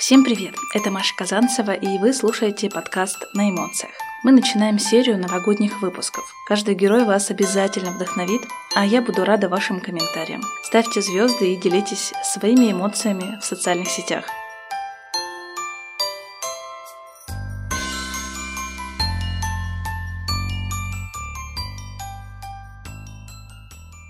Всем привет! Это Маша Казанцева, и вы слушаете подкаст «На эмоциях». Мы начинаем серию новогодних выпусков. Каждый герой вас обязательно вдохновит, а я буду рада вашим комментариям. Ставьте звезды и делитесь своими эмоциями в социальных сетях.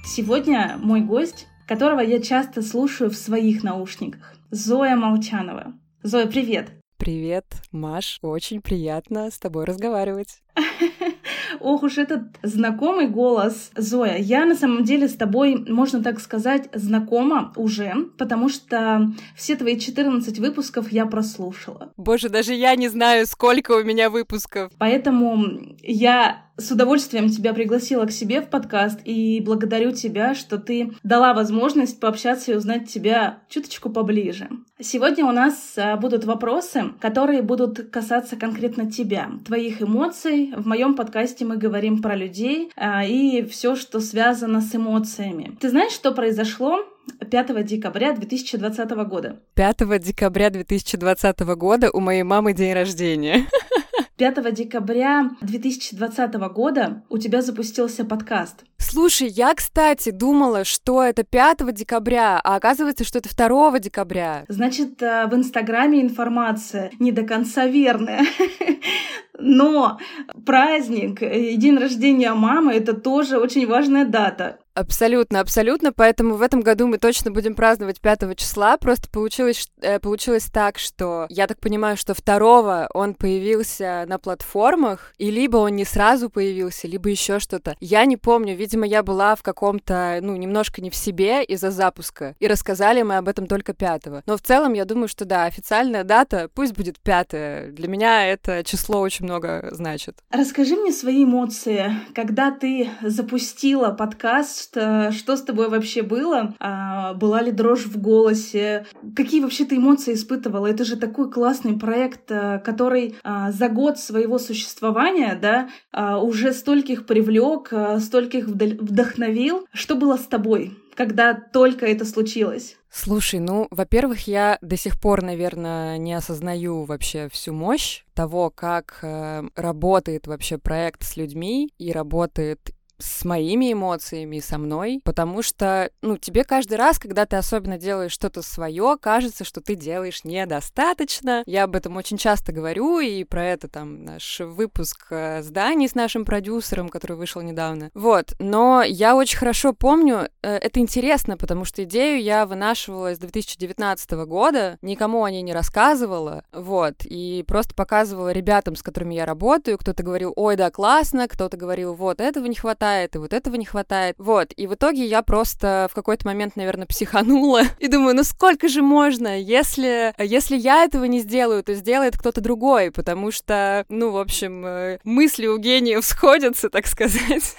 Сегодня мой гость, которого я часто слушаю в своих наушниках. Зоя Молчанова. Зоя, привет! Привет, Маш, очень приятно с тобой разговаривать. Ох уж этот знакомый голос. Зоя, я на самом деле с тобой, можно так сказать, знакома уже, потому что все твои 14 выпусков я прослушала. Боже, даже я не знаю, сколько у меня выпусков. Поэтому я с удовольствием тебя пригласила к себе в подкаст и благодарю тебя, что ты дала возможность пообщаться и узнать тебя чуточку поближе. Сегодня у нас а, будут вопросы, которые будут касаться конкретно тебя, твоих эмоций. В моем подкасте мы говорим про людей а, и все, что связано с эмоциями. Ты знаешь, что произошло 5 декабря 2020 года. 5 декабря 2020 года у моей мамы день рождения. 5 декабря 2020 года у тебя запустился подкаст. Слушай, я, кстати, думала, что это 5 декабря, а оказывается, что это 2 декабря. Значит, э, в Инстаграме информация не до конца верная. Но праздник и день рождения мамы — это тоже очень важная дата. Абсолютно, абсолютно. Поэтому в этом году мы точно будем праздновать 5 числа. Просто получилось, э, получилось так, что я так понимаю, что второго он появился на платформах, и либо он не сразу появился, либо еще что-то. Я не помню. Видимо, я была в каком-то, ну, немножко не в себе из-за запуска. И рассказали мы об этом только 5 Но в целом я думаю, что да, официальная дата пусть будет 5 Для меня это число очень много значит. Расскажи мне свои эмоции, когда ты запустила подкаст что, что с тобой вообще было? А, была ли дрожь в голосе? Какие вообще ты эмоции испытывала? Это же такой классный проект, а, который а, за год своего существования, да, а, уже стольких привлек, а, стольких вдохновил. Что было с тобой? когда только это случилось? Слушай, ну, во-первых, я до сих пор, наверное, не осознаю вообще всю мощь того, как э, работает вообще проект с людьми и работает с моими эмоциями и со мной, потому что, ну, тебе каждый раз, когда ты особенно делаешь что-то свое, кажется, что ты делаешь недостаточно. Я об этом очень часто говорю, и про это там наш выпуск э, зданий с нашим продюсером, который вышел недавно. Вот, но я очень хорошо помню, э, это интересно, потому что идею я вынашивала с 2019 года, никому о ней не рассказывала, вот, и просто показывала ребятам, с которыми я работаю, кто-то говорил, ой, да, классно, кто-то говорил, вот, этого не хватает, хватает, и вот этого не хватает. Вот, и в итоге я просто в какой-то момент, наверное, психанула и думаю, ну сколько же можно? Если, если я этого не сделаю, то сделает кто-то другой, потому что, ну, в общем, э, мысли у гениев сходятся, так сказать.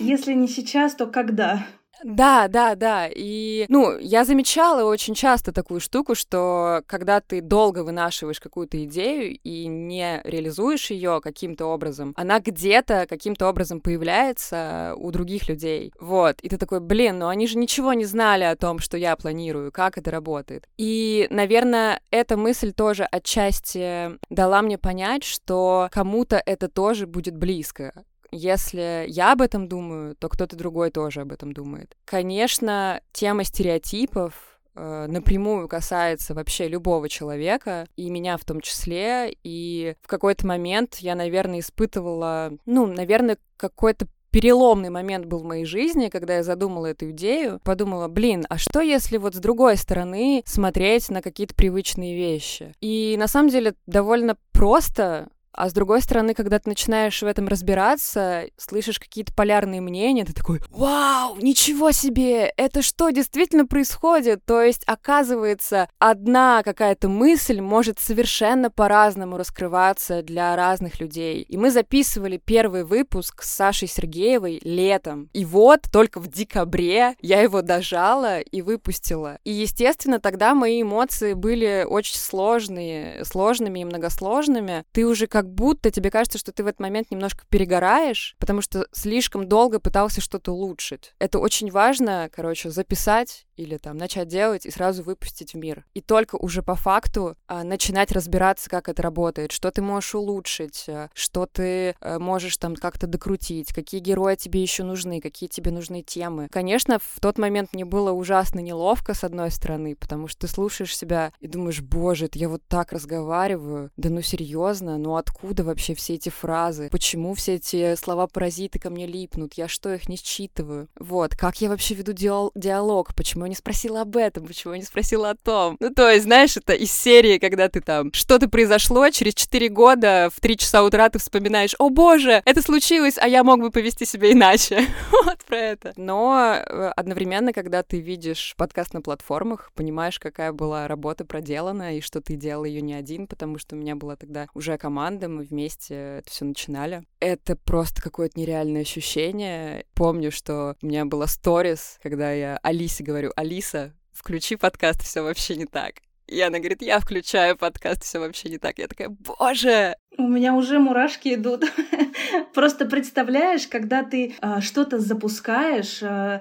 Если не сейчас, то когда? Да, да, да. И, ну, я замечала очень часто такую штуку, что когда ты долго вынашиваешь какую-то идею и не реализуешь ее каким-то образом, она где-то каким-то образом появляется у других людей. Вот. И ты такой, блин, ну они же ничего не знали о том, что я планирую, как это работает. И, наверное, эта мысль тоже отчасти дала мне понять, что кому-то это тоже будет близко если я об этом думаю, то кто-то другой тоже об этом думает. Конечно, тема стереотипов э, напрямую касается вообще любого человека, и меня в том числе. И в какой-то момент я, наверное, испытывала, ну, наверное, какой-то переломный момент был в моей жизни, когда я задумала эту идею, подумала, блин, а что если вот с другой стороны смотреть на какие-то привычные вещи? И на самом деле довольно просто а с другой стороны, когда ты начинаешь в этом разбираться, слышишь какие-то полярные мнения, ты такой, вау, ничего себе, это что действительно происходит? То есть, оказывается, одна какая-то мысль может совершенно по-разному раскрываться для разных людей. И мы записывали первый выпуск с Сашей Сергеевой летом. И вот только в декабре я его дожала и выпустила. И, естественно, тогда мои эмоции были очень сложные, сложными и многосложными. Ты уже как как будто тебе кажется, что ты в этот момент немножко перегораешь, потому что слишком долго пытался что-то улучшить. Это очень важно, короче, записать или там начать делать и сразу выпустить в мир. И только уже по факту а, начинать разбираться, как это работает, что ты можешь улучшить, а, что ты а, можешь там как-то докрутить, какие герои тебе еще нужны, какие тебе нужны темы. Конечно, в тот момент мне было ужасно неловко, с одной стороны, потому что ты слушаешь себя и думаешь, боже, это я вот так разговариваю, да ну серьезно, ну откуда вообще все эти фразы, почему все эти слова-паразиты ко мне липнут, я что, их не считываю? Вот, как я вообще веду диалог, почему я не спросила об этом, почему я не спросила о том. Ну, то есть, знаешь, это из серии, когда ты там, что-то произошло, через 4 года в 3 часа утра ты вспоминаешь, о боже, это случилось, а я мог бы повести себя иначе. вот про это. Но э, одновременно, когда ты видишь подкаст на платформах, понимаешь, какая была работа проделана, и что ты делал ее не один, потому что у меня была тогда уже команда, мы вместе это все начинали. Это просто какое-то нереальное ощущение. Помню, что у меня была сторис, когда я Алисе говорю, Алиса, включи подкаст, все вообще не так. И она говорит, я включаю подкаст, все вообще не так. Я такая, боже! У меня уже мурашки идут. Просто представляешь, когда ты э, что-то запускаешь, э,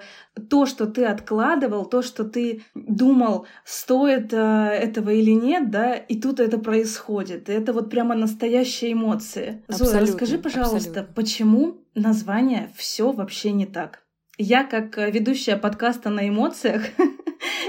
то, что ты откладывал, то, что ты думал, стоит э, этого или нет, да, и тут это происходит. И это вот прямо настоящие эмоции. Зоя, расскажи, пожалуйста, абсолютно. почему название все вообще не так? Я, как ведущая подкаста на эмоциях,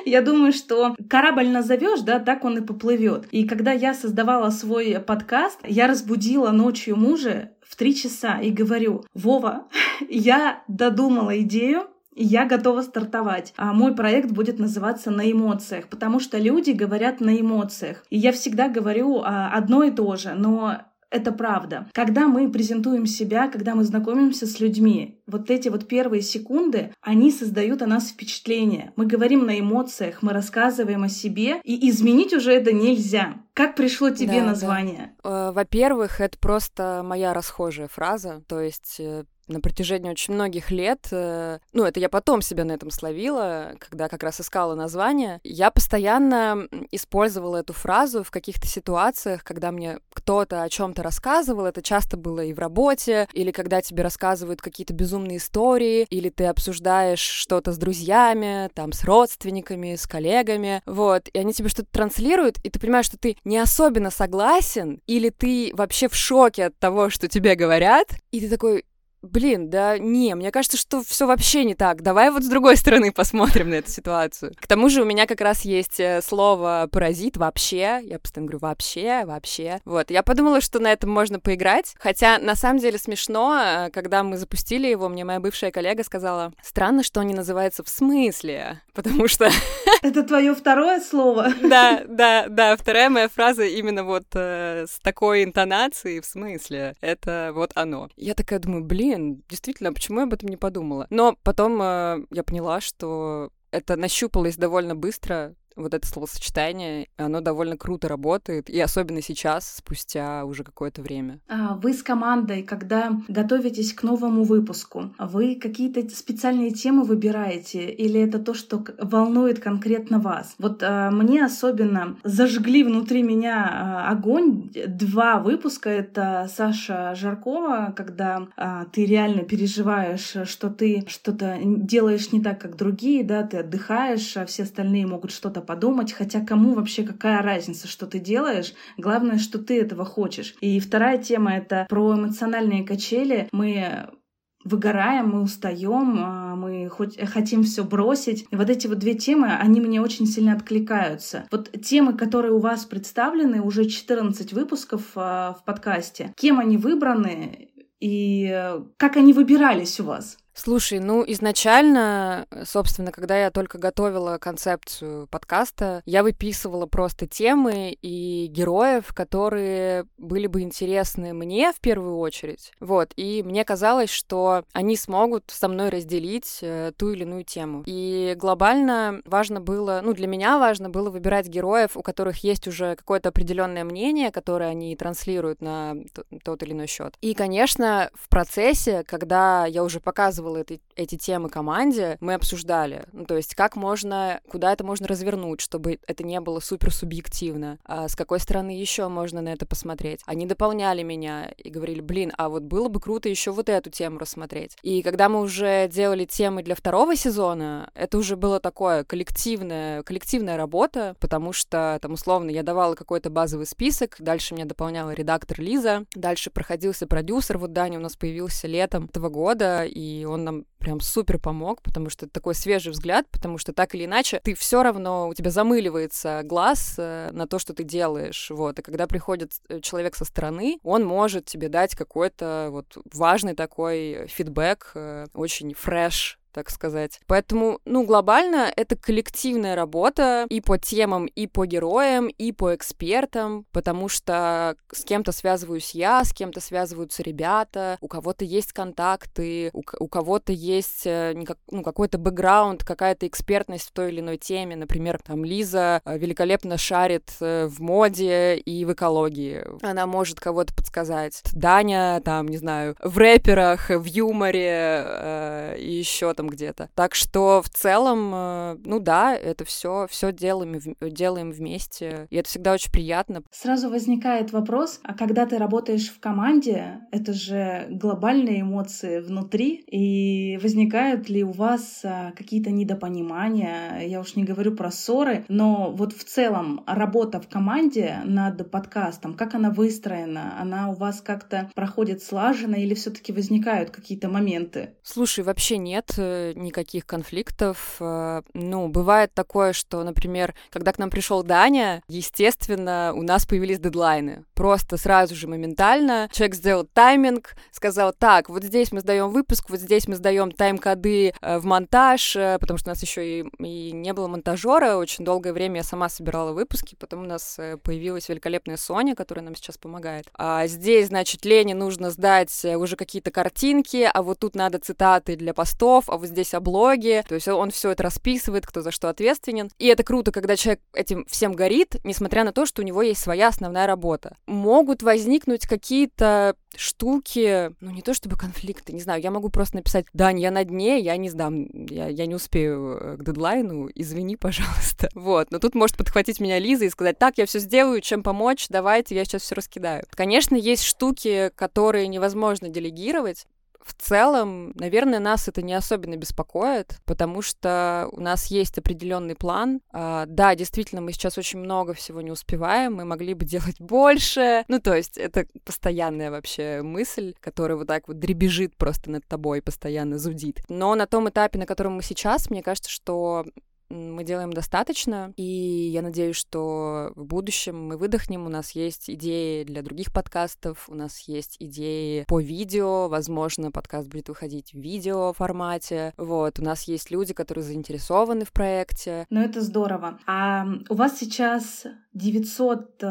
я думаю, что корабль назовешь, да, так он и поплывет. И когда я создавала свой подкаст, я разбудила ночью мужа в три часа и говорю, Вова, я додумала идею, я готова стартовать. А мой проект будет называться «На эмоциях», потому что люди говорят на эмоциях. И я всегда говорю а, одно и то же, но это правда. Когда мы презентуем себя, когда мы знакомимся с людьми, вот эти вот первые секунды, они создают о нас впечатление. Мы говорим на эмоциях, мы рассказываем о себе, и изменить уже это нельзя. Как пришло тебе да, название? Да. Э, во-первых, это просто моя расхожая фраза, то есть э, на протяжении очень многих лет, э, ну, это я потом себя на этом словила, когда как раз искала название, я постоянно использовала эту фразу в каких-то ситуациях, когда мне кто-то о чем-то рассказывал, это часто было и в работе, или когда тебе рассказывают какие-то безумные истории, или ты обсуждаешь что-то с друзьями, там, с родственниками, с коллегами, вот, и они тебе что-то транслируют, и ты понимаешь, что ты не особенно согласен, или ты вообще в шоке от того, что тебе говорят, и ты такой, Блин, да не, мне кажется, что все вообще не так. Давай вот с другой стороны посмотрим на эту ситуацию. К тому же у меня как раз есть э, слово паразит вообще. Я постоянно говорю вообще, вообще. Вот, я подумала, что на этом можно поиграть. Хотя на самом деле смешно, э, когда мы запустили его, мне моя бывшая коллега сказала, странно, что он не называется в смысле, потому что... Это твое второе слово? Да, да, да, вторая моя фраза именно вот э, с такой интонацией, в смысле. Это вот оно. Я такая думаю, блин, блин, действительно, почему я об этом не подумала? Но потом э, я поняла, что это нащупалось довольно быстро, вот это словосочетание, оно довольно круто работает, и особенно сейчас, спустя уже какое-то время. А, вы с командой, когда готовитесь к новому выпуску, вы какие-то специальные темы выбираете, или это то, что волнует конкретно вас? Вот а, мне особенно зажгли внутри меня а, огонь два выпуска. Это Саша Жаркова, когда ты реально переживаешь, что ты что-то делаешь не так, как другие, да, ты отдыхаешь, а все остальные могут что-то подумать, хотя кому вообще какая разница, что ты делаешь, главное, что ты этого хочешь. И вторая тема — это про эмоциональные качели. Мы выгораем, мы устаем, а, мы хоть, хотим все бросить. И вот эти вот две темы, они мне очень сильно откликаются. Вот темы, которые у вас представлены, уже 14 выпусков а, в подкасте, кем они выбраны и как они выбирались у вас? Слушай, ну изначально, собственно, когда я только готовила концепцию подкаста, я выписывала просто темы и героев, которые были бы интересны мне в первую очередь. Вот, и мне казалось, что они смогут со мной разделить э, ту или иную тему. И глобально важно было, ну для меня важно было выбирать героев, у которых есть уже какое-то определенное мнение, которое они транслируют на тот или иной счет. И, конечно, в процессе, когда я уже показывала рассказывала эти, эти темы команде, мы обсуждали, ну, то есть как можно, куда это можно развернуть, чтобы это не было супер субъективно, а с какой стороны еще можно на это посмотреть. Они дополняли меня и говорили, блин, а вот было бы круто еще вот эту тему рассмотреть. И когда мы уже делали темы для второго сезона, это уже было такое коллективное, коллективная работа, потому что там условно я давала какой-то базовый список, дальше меня дополняла редактор Лиза, дальше проходился продюсер, вот Даня у нас появился летом этого года, и он нам прям супер помог, потому что это такой свежий взгляд, потому что так или иначе ты все равно, у тебя замыливается глаз э, на то, что ты делаешь, вот, и когда приходит э, человек со стороны, он может тебе дать какой-то вот важный такой фидбэк, э, очень фреш так сказать. Поэтому, ну, глобально это коллективная работа и по темам, и по героям, и по экспертам, потому что с кем-то связываюсь я, с кем-то связываются ребята, у кого-то есть контакты, у, у кого-то есть э, ну, какой-то бэкграунд, какая-то экспертность в той или иной теме. Например, там Лиза э, великолепно шарит э, в моде и в экологии. Она может кого-то подсказать. Даня, там, не знаю, в рэперах, в юморе э, и еще там где-то. Так что в целом, э, ну да, это все, все делаем, делаем вместе, и это всегда очень приятно. Сразу возникает вопрос, а когда ты работаешь в команде, это же глобальные эмоции внутри, и возникают ли у вас а, какие-то недопонимания, я уж не говорю про ссоры, но вот в целом работа в команде над подкастом, как она выстроена, она у вас как-то проходит слаженно или все-таки возникают какие-то моменты? Слушай, вообще нет никаких конфликтов. Э, ну, бывает такое, что, например, когда к нам пришел Даня, естественно, у нас появились дедлайны. Просто сразу же моментально человек сделал тайминг, сказал, так, вот здесь мы сдаем выпуск, вот здесь мы сдаем тайм-коды э, в монтаж, э, потому что у нас еще и, и не было монтажера. Очень долгое время я сама собирала выпуски, потом у нас появилась великолепная Соня, которая нам сейчас помогает. А здесь, значит, Лене нужно сдать уже какие-то картинки, а вот тут надо цитаты для постов, а вот здесь о блоге, то есть он все это расписывает, кто за что ответственен. И это круто, когда человек этим всем горит, несмотря на то, что у него есть своя основная работа. Могут возникнуть какие-то штуки, ну не то чтобы конфликты, не знаю, я могу просто написать, Дань, я на дне, я не сдам, я, я не успею э, к дедлайну, извини, пожалуйста. Вот, но тут может подхватить меня Лиза и сказать, так, я все сделаю, чем помочь, давайте, я сейчас все раскидаю. Конечно, есть штуки, которые невозможно делегировать, в целом, наверное, нас это не особенно беспокоит, потому что у нас есть определенный план. А, да, действительно, мы сейчас очень много всего не успеваем, мы могли бы делать больше. Ну, то есть это постоянная вообще мысль, которая вот так вот дребежит просто над тобой, постоянно зудит. Но на том этапе, на котором мы сейчас, мне кажется, что мы делаем достаточно, и я надеюсь, что в будущем мы выдохнем, у нас есть идеи для других подкастов, у нас есть идеи по видео, возможно, подкаст будет выходить в видео формате, вот, у нас есть люди, которые заинтересованы в проекте. Ну, это здорово. А у вас сейчас 900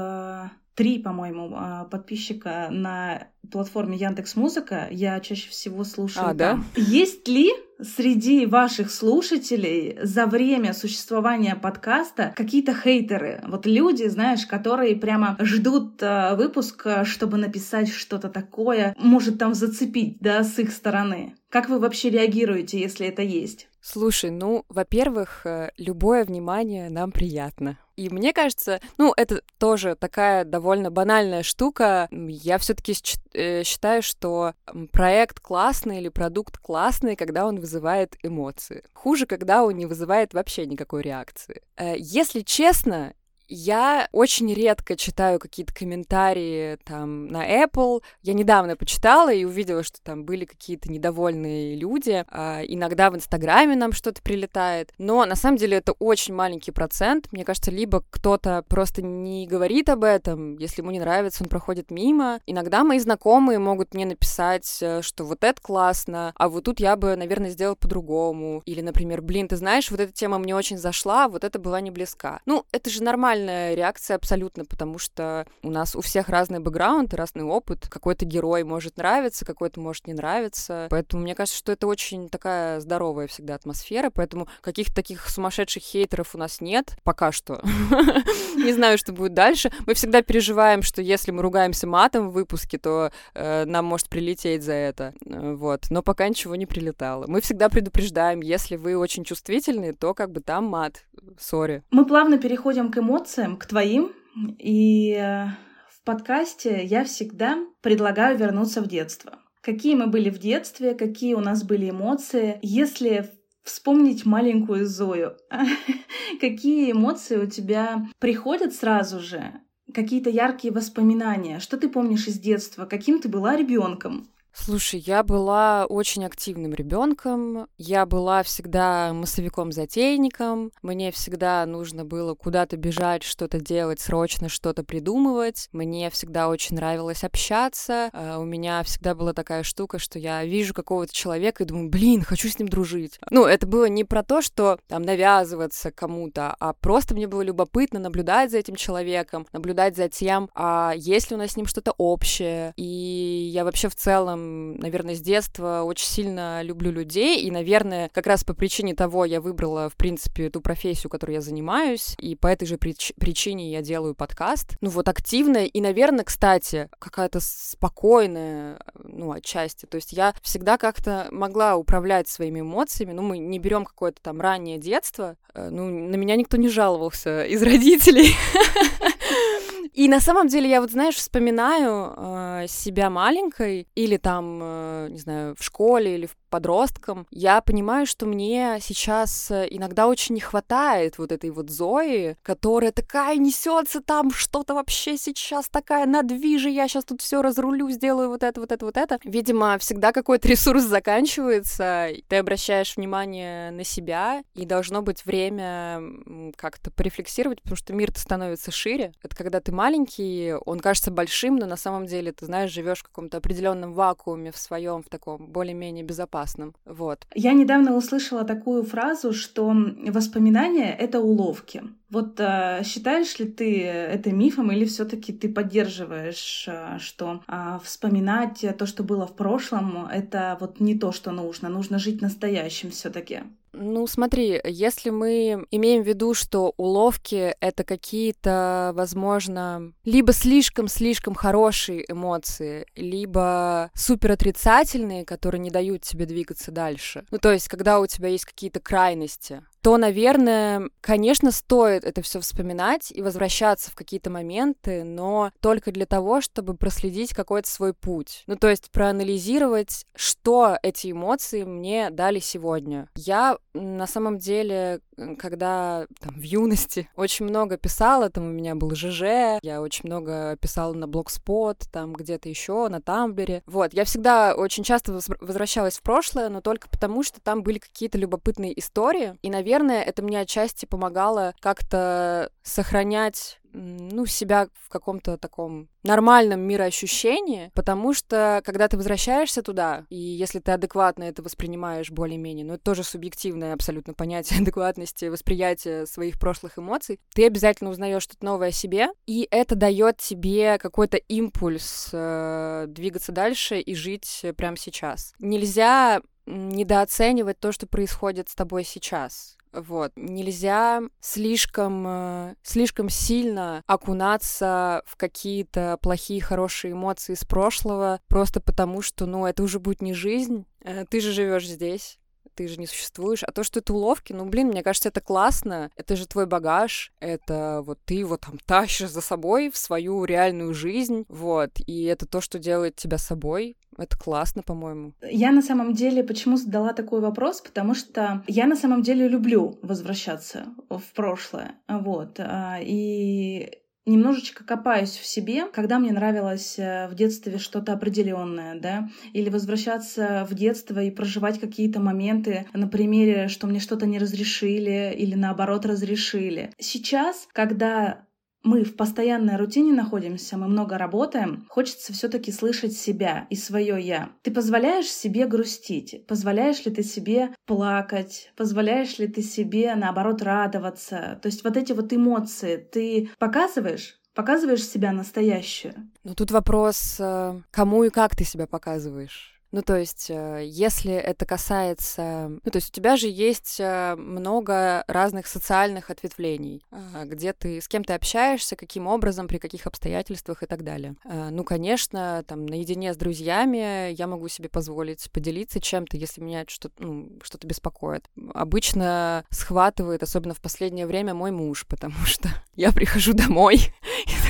три, по-моему, а, подписчика на платформе Яндекс Музыка. Я чаще всего слушаю. А, там. да? Есть ли среди ваших слушателей за время существования подкаста какие-то хейтеры? Вот люди, знаешь, которые прямо ждут э, выпуска, чтобы написать что-то такое, может там зацепить, да, с их стороны. Как вы вообще реагируете, если это есть? Слушай, ну, во-первых, э, любое внимание нам приятно. И мне кажется, ну, это тоже такая довольно банальная штука. Я все-таки э, считаю, что проект классный или продукт классный, когда он вызывает эмоции. Хуже, когда он не вызывает вообще никакой реакции. Э, если честно, я очень редко читаю какие-то комментарии там на Apple. Я недавно почитала и увидела, что там были какие-то недовольные люди. А, иногда в Инстаграме нам что-то прилетает. Но на самом деле это очень маленький процент. Мне кажется, либо кто-то просто не говорит об этом, если ему не нравится, он проходит мимо. Иногда мои знакомые могут мне написать, э, что вот это классно, а вот тут я бы, наверное, сделал по-другому. Или, например, блин, ты знаешь, вот эта тема мне очень зашла, вот это была не близка. Ну, это же нормально нормальная реакция абсолютно, потому что у нас у всех разный бэкграунд, разный опыт. Какой-то герой может нравиться, какой-то может не нравиться. Поэтому мне кажется, что это очень такая здоровая всегда атмосфера, поэтому каких-то таких сумасшедших хейтеров у нас нет пока что. Не знаю, что будет дальше. Мы всегда переживаем, что если мы ругаемся матом в выпуске, то э, нам может прилететь за это. Э, вот. Но пока ничего не прилетало. Мы всегда предупреждаем, если вы очень чувствительны, то как бы там мат. Сори. Мы плавно переходим к эмоциям, к твоим. И э, в подкасте я всегда предлагаю вернуться в детство. Какие мы были в детстве, какие у нас были эмоции. Если вспомнить маленькую Зою, какие эмоции у тебя приходят сразу же, какие-то яркие воспоминания, что ты помнишь из детства, каким ты была ребенком? Слушай, я была очень активным ребенком. Я была всегда массовиком-затейником. Мне всегда нужно было куда-то бежать, что-то делать, срочно что-то придумывать. Мне всегда очень нравилось общаться. А, у меня всегда была такая штука, что я вижу какого-то человека и думаю, блин, хочу с ним дружить. Ну, это было не про то, что там навязываться кому-то, а просто мне было любопытно наблюдать за этим человеком, наблюдать за тем, а есть ли у нас с ним что-то общее. И я вообще в целом наверное, с детства очень сильно люблю людей, и, наверное, как раз по причине того я выбрала, в принципе, ту профессию, которой я занимаюсь, и по этой же прич- причине я делаю подкаст. Ну вот активная и, наверное, кстати, какая-то спокойная, ну, отчасти. То есть я всегда как-то могла управлять своими эмоциями, ну, мы не берем какое-то там раннее детство, э, ну, на меня никто не жаловался из родителей. И на самом деле я вот, знаешь, вспоминаю э, себя маленькой или там, э, не знаю, в школе или в подростком, я понимаю, что мне сейчас э, иногда очень не хватает вот этой вот Зои, которая такая несется там что-то вообще сейчас такая надвижи, я сейчас тут все разрулю, сделаю вот это, вот это, вот это. Видимо, всегда какой-то ресурс заканчивается, ты обращаешь внимание на себя, и должно быть время как-то порефлексировать, потому что мир-то становится шире. Это когда ты маленький, он кажется большим, но на самом деле ты знаешь, живешь в каком-то определенном вакууме в своем, в таком более-менее безопасном. Вот. Я недавно услышала такую фразу, что воспоминания — это уловки. Вот а, считаешь ли ты это мифом или все-таки ты поддерживаешь, а, что а, вспоминать то, что было в прошлом, это вот не то, что нужно, нужно жить настоящим все-таки? Ну, смотри, если мы имеем в виду, что уловки — это какие-то, возможно, либо слишком-слишком хорошие эмоции, либо супер отрицательные, которые не дают тебе двигаться дальше. Ну, то есть, когда у тебя есть какие-то крайности, то, наверное, конечно, стоит это все вспоминать и возвращаться в какие-то моменты, но только для того, чтобы проследить какой-то свой путь. Ну, то есть проанализировать, что эти эмоции мне дали сегодня. Я на самом деле, когда там, в юности очень много писала, там у меня был ЖЖ, я очень много писала на Блогспот, там где-то еще, на Тамблере. Вот, я всегда очень часто возвращалась в прошлое, но только потому, что там были какие-то любопытные истории, и, наверное, это мне отчасти помогало как-то сохранять ну, себя в каком-то таком нормальном мироощущении, потому что, когда ты возвращаешься туда, и если ты адекватно это воспринимаешь более-менее, ну, это тоже субъективное абсолютно понятие адекватности восприятия своих прошлых эмоций, ты обязательно узнаешь что-то новое о себе, и это дает тебе какой-то импульс э, двигаться дальше и жить прямо сейчас. Нельзя недооценивать то, что происходит с тобой сейчас. Вот. Нельзя слишком, э, слишком сильно окунаться в какие-то плохие, хорошие эмоции из прошлого, просто потому что, ну, это уже будет не жизнь. Э, ты же живешь здесь ты же не существуешь. А то, что это уловки, ну, блин, мне кажется, это классно. Это же твой багаж. Это вот ты его там тащишь за собой в свою реальную жизнь. Вот. И это то, что делает тебя собой. Это классно, по-моему. Я на самом деле почему задала такой вопрос, потому что я на самом деле люблю возвращаться в прошлое. Вот. А, и немножечко копаюсь в себе, когда мне нравилось э, в детстве что-то определенное, да, или возвращаться в детство и проживать какие-то моменты на примере, что мне что-то не разрешили или наоборот разрешили. Сейчас, когда мы в постоянной рутине находимся, мы много работаем, хочется все-таки слышать себя и свое я. Ты позволяешь себе грустить? Позволяешь ли ты себе плакать? Позволяешь ли ты себе, наоборот, радоваться? То есть вот эти вот эмоции ты показываешь? Показываешь себя настоящую? Ну тут вопрос, э, кому и как ты себя показываешь. Ну, то есть, э, если это касается... Ну, то есть, у тебя же есть э, много разных социальных ответвлений, а, где ты с кем ты общаешься, каким образом, при каких обстоятельствах и так далее. Э, ну, конечно, там, наедине с друзьями я могу себе позволить поделиться чем-то, если меня что-то ну, что беспокоит. Обычно схватывает, особенно в последнее время, мой муж, потому что я прихожу домой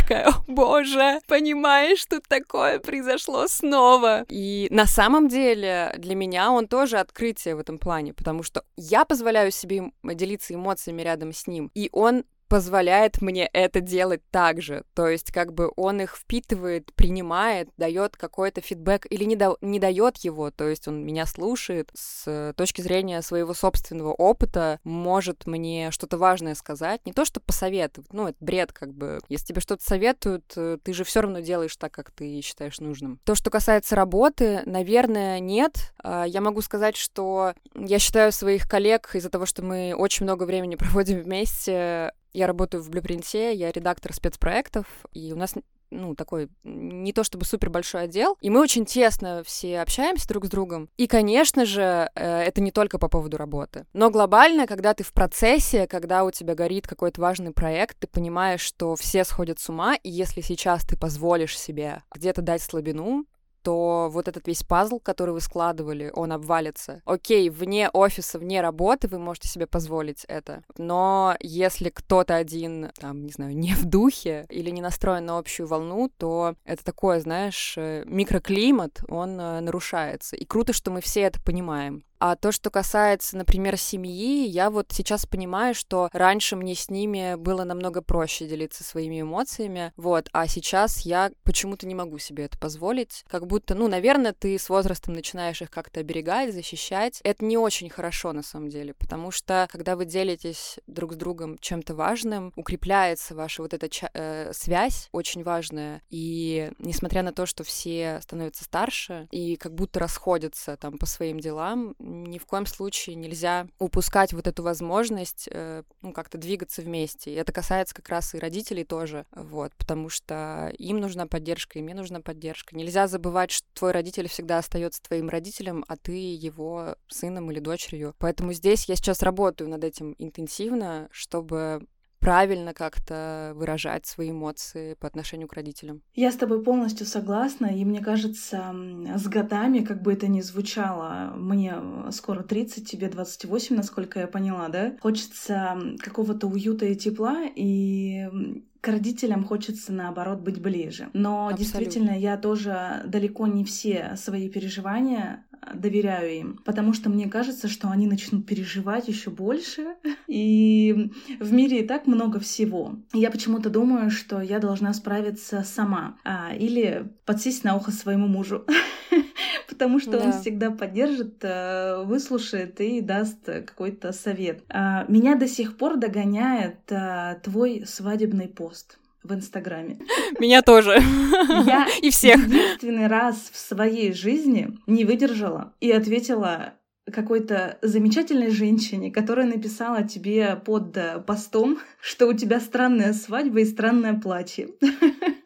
такая, о боже, понимаешь, тут такое произошло снова. И на самом деле для меня он тоже открытие в этом плане, потому что я позволяю себе делиться эмоциями рядом с ним, и он позволяет мне это делать также. То есть как бы он их впитывает, принимает, дает какой-то фидбэк или не, да, не дает его. То есть он меня слушает с точки зрения своего собственного опыта, может мне что-то важное сказать. Не то, что посоветовать, ну, это бред как бы. Если тебе что-то советуют, э, ты же все равно делаешь так, как ты считаешь нужным. То, что касается работы, наверное, нет. А, я могу сказать, что я считаю своих коллег из-за того, что мы очень много времени проводим вместе, я работаю в Блюпринте, я редактор спецпроектов, и у нас ну, такой не то чтобы супер большой отдел, и мы очень тесно все общаемся друг с другом. И, конечно же, э, это не только по поводу работы. Но глобально, когда ты в процессе, когда у тебя горит какой-то важный проект, ты понимаешь, что все сходят с ума, и если сейчас ты позволишь себе где-то дать слабину, то вот этот весь пазл, который вы складывали, он обвалится. Окей, вне офиса, вне работы вы можете себе позволить это, но если кто-то один, там, не знаю, не в духе или не настроен на общую волну, то это такое, знаешь, э, микроклимат, он э, нарушается. И круто, что мы все это понимаем. А то, что касается, например, семьи, я вот сейчас понимаю, что раньше мне с ними было намного проще делиться своими эмоциями, вот, а сейчас я почему-то не могу себе это позволить. Как будто, ну, наверное, ты с возрастом начинаешь их как-то оберегать, защищать. Это не очень хорошо на самом деле, потому что когда вы делитесь друг с другом чем-то важным, укрепляется ваша вот эта э, связь очень важная. И несмотря на то, что все становятся старше и как будто расходятся там по своим делам, ни в коем случае нельзя упускать вот эту возможность э, ну, как-то двигаться вместе. И это касается как раз и родителей тоже, вот, потому что им нужна поддержка, и мне нужна поддержка. Нельзя забывать, что твой родитель всегда остается твоим родителем, а ты его сыном или дочерью. Поэтому здесь я сейчас работаю над этим интенсивно, чтобы правильно как-то выражать свои эмоции по отношению к родителям. Я с тобой полностью согласна, и мне кажется, с годами, как бы это ни звучало, мне скоро 30, тебе 28, насколько я поняла, да, хочется какого-то уюта и тепла, и к родителям хочется, наоборот, быть ближе. Но Абсолютно. действительно, я тоже далеко не все свои переживания доверяю им, потому что мне кажется, что они начнут переживать еще больше. И в мире и так много всего. Я почему-то думаю, что я должна справиться сама а, или подсесть на ухо своему мужу. потому что да. он всегда поддержит, э, выслушает и даст какой-то совет. А, меня до сих пор догоняет а, твой свадебный пост в Инстаграме. Меня тоже. Я и всех. единственный раз в своей жизни не выдержала и ответила какой-то замечательной женщине, которая написала тебе под э, постом, что у тебя странная свадьба и странное платье.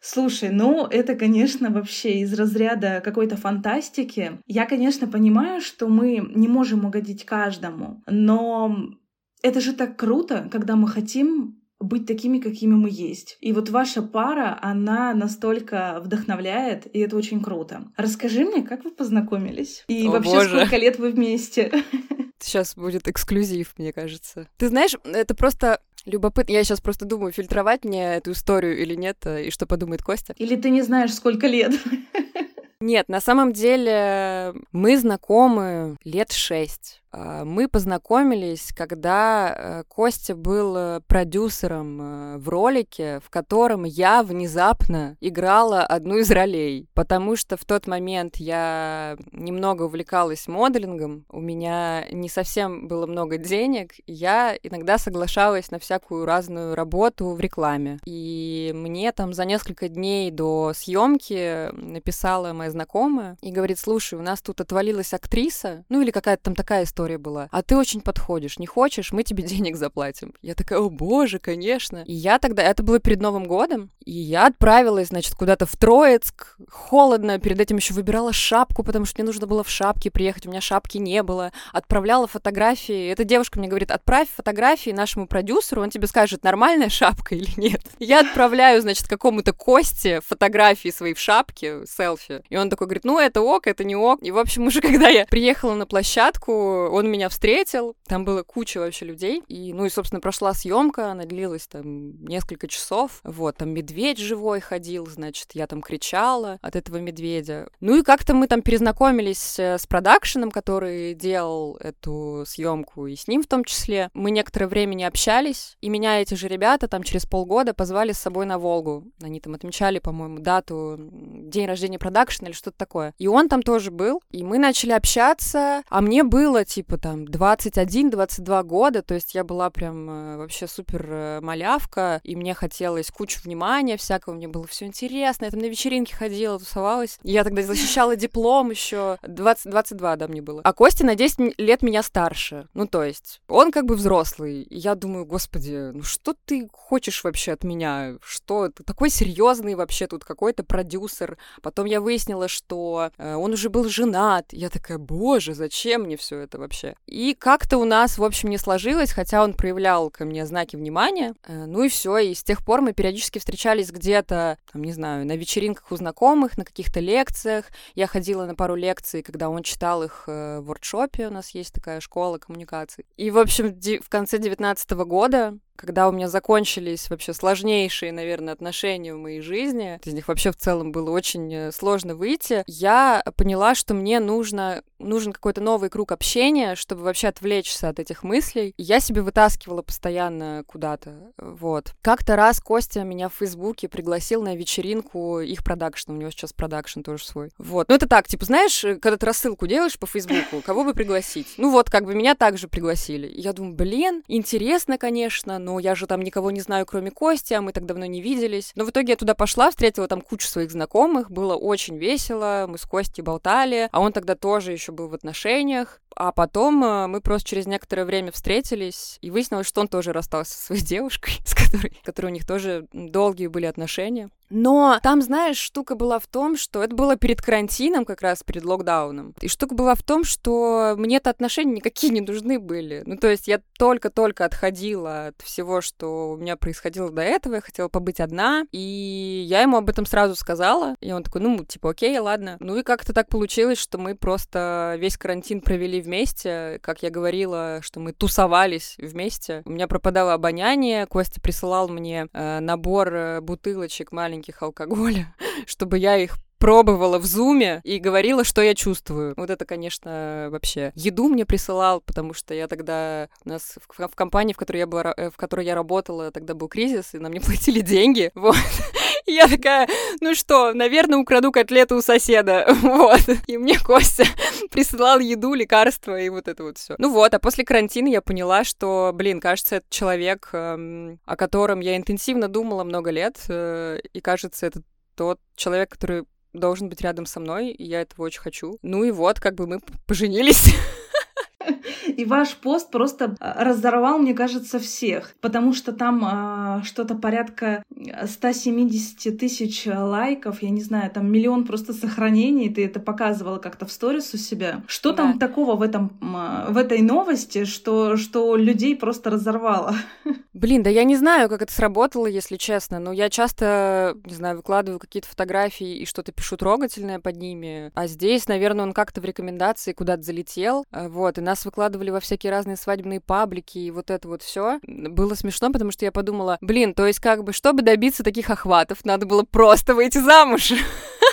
Слушай, ну это, конечно, вообще из разряда какой-то фантастики. Я, конечно, понимаю, что мы не можем угодить каждому, но это же так круто, когда мы хотим быть такими, какими мы есть. И вот ваша пара, она настолько вдохновляет, и это очень круто. Расскажи мне, как вы познакомились? И О, вообще, боже. сколько лет вы вместе? Сейчас будет эксклюзив, мне кажется. Ты знаешь, это просто Любопытно. Я сейчас просто думаю, фильтровать мне эту историю или нет, э, и что подумает Костя. Или ты не знаешь, сколько лет? Нет, на самом деле мы знакомы лет шесть. А, мы познакомились, когда э, Костя был э, продюсером э, в ролике, в котором я внезапно играла одну из ролей, потому что в тот момент я немного увлекалась моделингом, у меня не совсем было много денег, я иногда соглашалась на всякую разную работу в рекламе. И мне там за несколько дней до съемки написала моя знакомая и говорит, слушай, у нас тут отвалилась актриса, ну или какая-то там такая история была, а ты очень подходишь, не хочешь, мы тебе денег заплатим. Я такая, о боже, конечно. И я тогда, это было перед Новым годом, и я отправилась, значит, куда-то в Троицк, холодно, перед этим еще выбирала шапку, потому что мне нужно было в шапке приехать, у меня шапки не было, отправляла фотографии. Эта девушка мне говорит, отправь фотографии нашему продюсеру, он тебе скажет, нормальная шапка или нет. Я отправляю, значит, какому-то Косте фотографии своей в шапке, селфи. И он такой говорит, ну, это ок, это не ок. И, в общем, уже когда я приехала на площадку, он меня встретил, там было куча вообще людей. И, ну, и, собственно, прошла съемка, она длилась там несколько часов. Вот, там медведь живой ходил, значит, я там кричала от этого медведя. Ну и как-то мы там перезнакомились э, с продакшеном, который делал эту съемку, и с ним в том числе. Мы некоторое время не общались, и меня эти же ребята там через полгода позвали с собой на Волгу. Они там отмечали, по-моему, дату, день рождения продакшена или что-то такое. И он там тоже был, и мы начали общаться, а мне было, типа, там, 21-22 года, то есть я была прям э, вообще супер э, малявка, и мне хотелось кучу внимания всякого, мне было все интересно, я там на вечеринке ходила, тусовалась. Я тогда защищала диплом еще, 20, 22, да, мне было. А Костя на 10 лет меня старше, ну, то есть, он как бы взрослый, и я думаю, господи, ну что ты хочешь вообще от меня? Что ты такой серьезный вообще тут какой-то продюсер? Потом я выяснила, что э, он уже был женат. Я такая, боже, зачем мне все это вообще? И как-то у нас, в общем, не сложилось, хотя он проявлял ко мне знаки внимания. Э, ну и все, и с тех пор мы периодически встречались где-то, там, не знаю, на вечеринках у знакомых, на каких-то лекциях. Я ходила на пару лекций, когда он читал их э, в воркшопе, у нас есть такая школа коммуникаций. И, в общем, в конце 19 года когда у меня закончились вообще сложнейшие, наверное, отношения в моей жизни, из них вообще в целом было очень э, сложно выйти, я поняла, что мне нужно, нужен какой-то новый круг общения, чтобы вообще отвлечься от этих мыслей. я себе вытаскивала постоянно куда-то, вот. Как-то раз Костя меня в Фейсбуке пригласил на вечеринку их продакшна, у него сейчас продакшн тоже свой. Вот. Ну это так, типа, знаешь, когда ты рассылку делаешь по Фейсбуку, кого бы пригласить? Ну вот, как бы меня также пригласили. я думаю, блин, интересно, конечно, но ну, я же там никого не знаю, кроме Кости, а мы так давно не виделись. Но в итоге я туда пошла, встретила там кучу своих знакомых, было очень весело, мы с Костей болтали, а он тогда тоже еще был в отношениях. А потом э, мы просто через некоторое время встретились, и выяснилось, что он тоже расстался со своей девушкой, с которой, которой у них тоже долгие были отношения. Но там, знаешь, штука была в том, что это было перед карантином, как раз перед локдауном. И штука была в том, что мне-то отношения никакие не нужны были. Ну, то есть я только-только отходила от всего, что у меня происходило до этого. Я хотела побыть одна. И я ему об этом сразу сказала. И он такой, ну, типа, окей, ладно. Ну и как-то так получилось, что мы просто весь карантин провели вместе. Как я говорила, что мы тусовались вместе. У меня пропадало обоняние. Костя присылал мне э, набор э, бутылочек маленьких маленьких алкоголя, чтобы я их пробовала в зуме и говорила, что я чувствую. Вот это, конечно, вообще. Еду мне присылал, потому что я тогда... У нас в, в компании, в которой я была, э, в которой я работала, тогда был кризис, и нам не платили деньги. Вот. Я такая, ну что, наверное, украду котлету у соседа. Вот. И мне Костя присылал еду, лекарства и вот это вот все. Ну вот, а после карантина я поняла, что, блин, кажется, это человек, эм, о котором я интенсивно думала много лет, э, и кажется, это тот человек, который должен быть рядом со мной, и я этого очень хочу. Ну и вот, как бы мы поженились. И ваш пост просто а, разорвал, мне кажется, всех, потому что там а, что-то порядка 170 тысяч лайков, я не знаю, там миллион просто сохранений, ты это показывала как-то в сторис у себя. Что да. там такого в, этом, в этой новости, что, что людей просто разорвало? Блин, да я не знаю, как это сработало, если честно, но я часто, не знаю, выкладываю какие-то фотографии и что-то пишу трогательное под ними, а здесь, наверное, он как-то в рекомендации куда-то залетел, э, вот, и нас выкладывали во всякие разные свадебные паблики и вот это вот все. Было смешно, потому что я подумала, блин, то есть как бы, чтобы добиться таких охватов, надо было просто выйти замуж.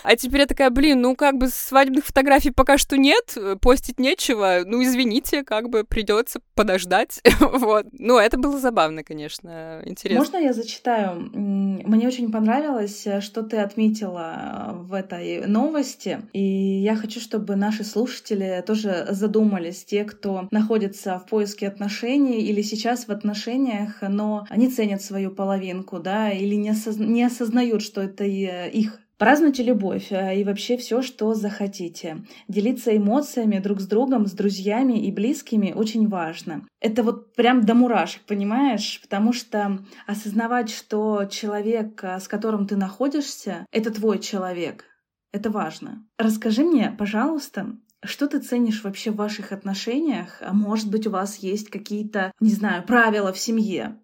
А теперь я такая, блин, ну как бы свадебных фотографий пока что нет, э, постить нечего, ну извините, как бы придется подождать. вот. Ну, это было забавно, конечно, интересно. Можно я зачитаю? Мне очень понравилось, э, что ты отметила в этой новости, и я хочу, чтобы наши слушатели тоже задумались, те, кто находится в поиске отношений или сейчас в отношениях, но они ценят свою половинку, да, или не, осозна- не осознают, что это их Празднуйте любовь э, и вообще все, что захотите. Делиться эмоциями друг с другом, с друзьями и близкими очень важно. Это вот прям до мурашек, понимаешь? Потому что осознавать, что человек, э, с которым ты находишься, это твой человек, это важно. Расскажи мне, пожалуйста, что ты ценишь вообще в ваших отношениях? А может быть, у вас есть какие-то, не знаю, правила в семье?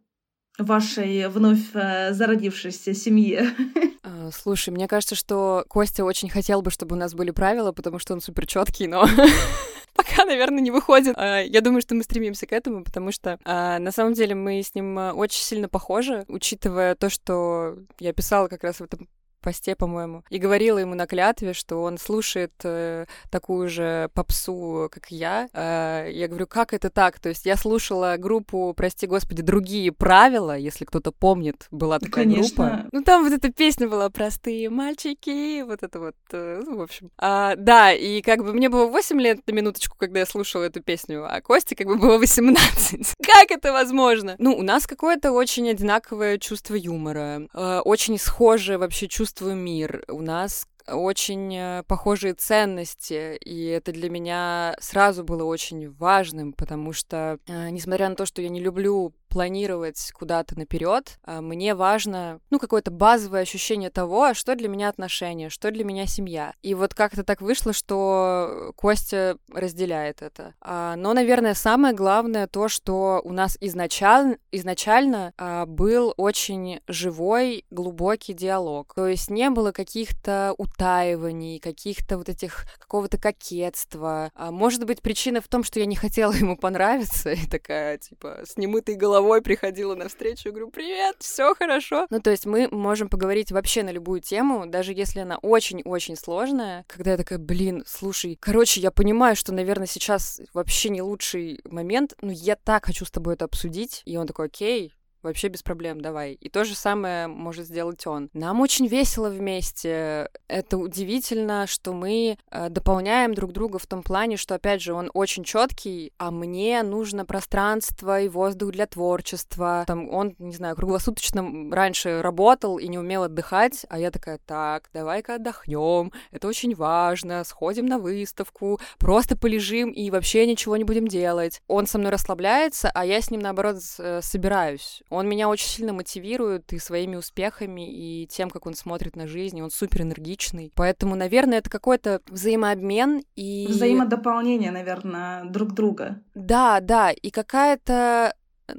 Вашей вновь э, зародившейся семье? А, слушай, мне кажется, что Костя очень хотел бы, чтобы у нас были правила, потому что он супер четкий, но пока, наверное, не выходит. А, я думаю, что мы стремимся к этому, потому что а, на самом деле мы с ним очень сильно похожи, учитывая то, что я писала как раз в этом посте, по-моему, и говорила ему на клятве, что он слушает э, такую же попсу, как я. Э, я говорю, как это так? То есть я слушала группу, прости господи, другие правила, если кто-то помнит, была такая Конечно. группа. Ну там вот эта песня была «Простые мальчики», вот это вот, э, ну, в общем. А, да, и как бы мне было 8 лет на минуточку, когда я слушала эту песню, а Косте как бы было 18. как это возможно? Ну, у нас какое-то очень одинаковое чувство юмора, э, очень схожее вообще чувство чувствую мир. У нас очень э, похожие ценности, и это для меня сразу было очень важным, потому что, э, несмотря на то, что я не люблю планировать куда-то наперед, а, мне важно, ну, какое-то базовое ощущение того, а что для меня отношения, что для меня семья. И вот как-то так вышло, что Костя разделяет это. А, но, наверное, самое главное то, что у нас изначально, изначально был очень живой, глубокий диалог. То есть не было каких-то утаиваний, каких-то вот этих, какого-то кокетства. Может быть, причина в том, что я не хотела ему понравиться, и такая, типа, с немытой головой головой приходила на встречу и говорю, привет, все хорошо. Ну, то есть мы можем поговорить вообще на любую тему, даже если она очень-очень сложная, когда я такая, блин, слушай, короче, я понимаю, что, наверное, сейчас вообще не лучший момент, но я так хочу с тобой это обсудить. И он такой, окей, вообще без проблем, давай. И то же самое может сделать он. Нам очень весело вместе. Это удивительно, что мы э, дополняем друг друга в том плане, что, опять же, он очень четкий, а мне нужно пространство и воздух для творчества. Там он, не знаю, круглосуточно раньше работал и не умел отдыхать, а я такая, так, давай-ка отдохнем, это очень важно, сходим на выставку, просто полежим и вообще ничего не будем делать. Он со мной расслабляется, а я с ним, наоборот, э, собираюсь он меня очень сильно мотивирует и своими успехами, и тем, как он смотрит на жизнь, он супер энергичный. Поэтому, наверное, это какой-то взаимообмен и... Взаимодополнение, наверное, друг друга. Да, да, и какая-то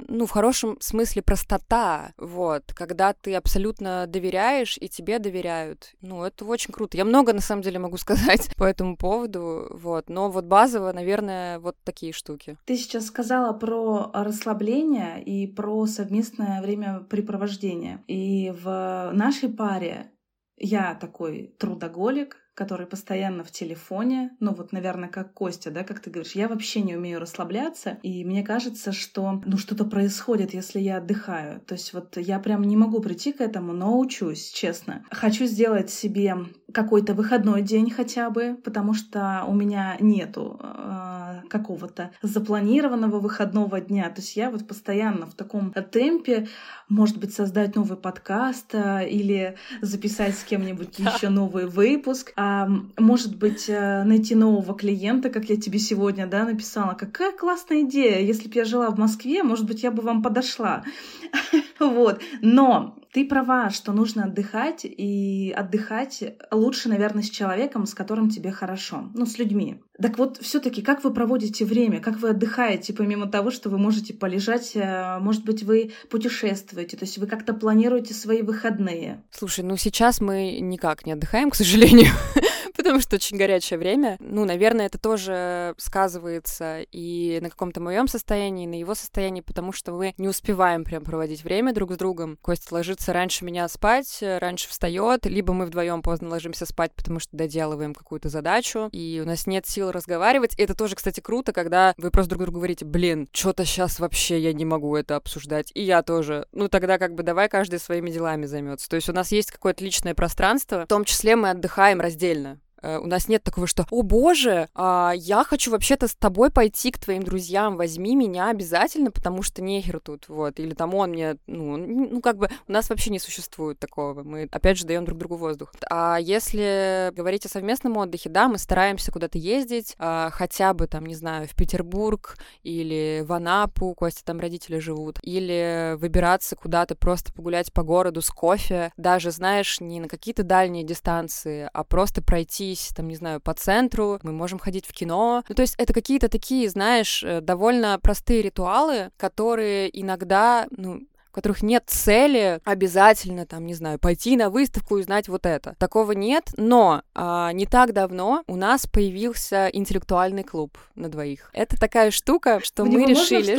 ну, в хорошем смысле простота, вот, когда ты абсолютно доверяешь, и тебе доверяют. Ну, это очень круто. Я много, на самом деле, могу сказать по этому поводу, вот, но вот базово, наверное, вот такие штуки. Ты сейчас сказала про расслабление и про совместное времяпрепровождение. И в нашей паре я такой трудоголик, который постоянно в телефоне, ну вот, наверное, как Костя, да, как ты говоришь, я вообще не умею расслабляться, и мне кажется, что, ну, что-то происходит, если я отдыхаю. То есть вот я прям не могу прийти к этому, но учусь, честно. Хочу сделать себе какой-то выходной день хотя бы, потому что у меня нету э, какого-то запланированного выходного дня. То есть я вот постоянно в таком темпе, может быть, создать новый подкаст э, или записать с кем-нибудь еще новый выпуск а, может быть, э, найти нового клиента, как я тебе сегодня, да, написала. Какая классная идея. Если бы я жила в Москве, может быть, я бы вам подошла. Вот. Но ты права, что нужно отдыхать, и отдыхать лучше, наверное, с человеком, с которым тебе хорошо, ну, с людьми. Так вот, все таки как вы проводите время, как вы отдыхаете, помимо того, что вы можете полежать, э, может быть, вы путешествуете, то есть вы как-то планируете свои выходные? Слушай, ну сейчас мы никак не отдыхаем, к сожалению потому что очень горячее время. Ну, наверное, это тоже сказывается и на каком-то моем состоянии, и на его состоянии, потому что мы не успеваем прям проводить время друг с другом. Костя ложится раньше меня спать, раньше встает, либо мы вдвоем поздно ложимся спать, потому что доделываем какую-то задачу, и у нас нет сил разговаривать. И это тоже, кстати, круто, когда вы просто друг другу говорите, блин, что-то сейчас вообще я не могу это обсуждать, и я тоже. Ну, тогда как бы давай каждый своими делами займется. То есть у нас есть какое-то личное пространство, в том числе мы отдыхаем раздельно. Э, у нас нет такого, что «О боже, а, я хочу вообще-то с тобой пойти к твоим друзьям, возьми меня обязательно, потому что нехер тут», вот, или там он мне, ну, ну, как бы у нас вообще не существует такого, мы, опять же, даем друг другу воздух. А если говорить о совместном отдыхе, да, мы стараемся куда-то ездить, а, хотя бы там, не знаю, в Петербург или в Анапу, Костя там родители живут, или выбираться куда-то просто погулять по городу с кофе, даже, знаешь, не на какие-то дальние дистанции, а просто пройти пройтись, там, не знаю, по центру, мы можем ходить в кино. Ну, то есть это какие-то такие, знаешь, э, довольно простые ритуалы, которые иногда, ну, в которых нет цели обязательно, там, не знаю, пойти на выставку и узнать вот это. Такого нет, но а, не так давно у нас появился интеллектуальный клуб на двоих. Это такая штука, что в мы решили...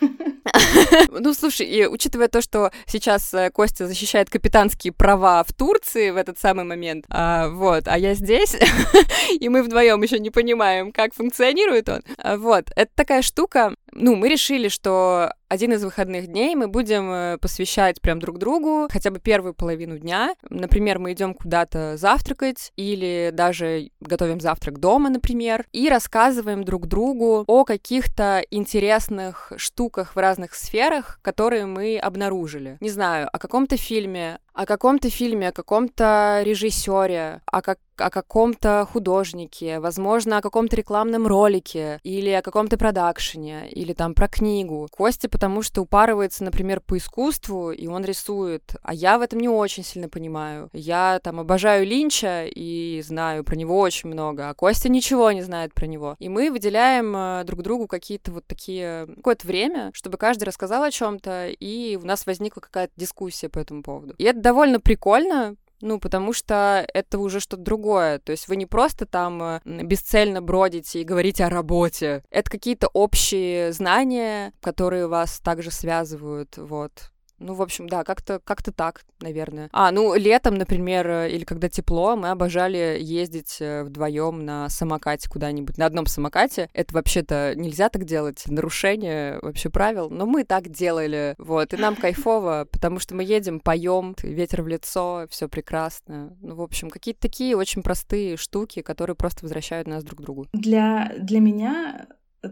Ну, слушай, и учитывая то, что сейчас э, Костя защищает капитанские права в Турции в этот самый момент, а, вот, а я здесь, и мы вдвоем еще не понимаем, как функционирует он. А, вот, это такая штука. Ну, мы решили, что один из выходных дней мы будем э, посвящать прям друг другу хотя бы первую половину дня. Например, мы идем куда-то завтракать или даже готовим завтрак дома, например, и рассказываем друг другу о каких-то интересных штуках в разных сферах, которые мы обнаружили. Не знаю, о каком-то фильме, о каком-то фильме, о каком-то режиссере, о, как, о каком-то художнике, возможно, о каком-то рекламном ролике или о каком-то продакшене, или там про книгу. Костя потому что упарывается, например, по искусству, и он рисует, а я в этом не очень сильно понимаю. Я там обожаю Линча и знаю про него очень много, а Костя ничего не знает про него. И мы выделяем э, друг другу какие-то вот такие какое-то время, чтобы каждый рассказал о чем-то, и у нас возникла какая-то дискуссия по этому поводу. И это довольно прикольно, ну, потому что это уже что-то другое. То есть вы не просто там э, бесцельно бродите и говорите о работе. Это какие-то общие знания, которые вас также связывают, вот. Ну, в общем, да, как-то как так, наверное. А, ну, летом, например, э, или когда тепло, мы обожали ездить э, вдвоем на самокате куда-нибудь, на одном самокате. Это вообще-то нельзя так делать, нарушение вообще правил, но мы так делали, вот, и нам кайфово, потому что мы едем, поем, ветер в лицо, все прекрасно. Ну, в общем, какие-то такие очень простые штуки, которые просто возвращают нас друг к другу. Для, для меня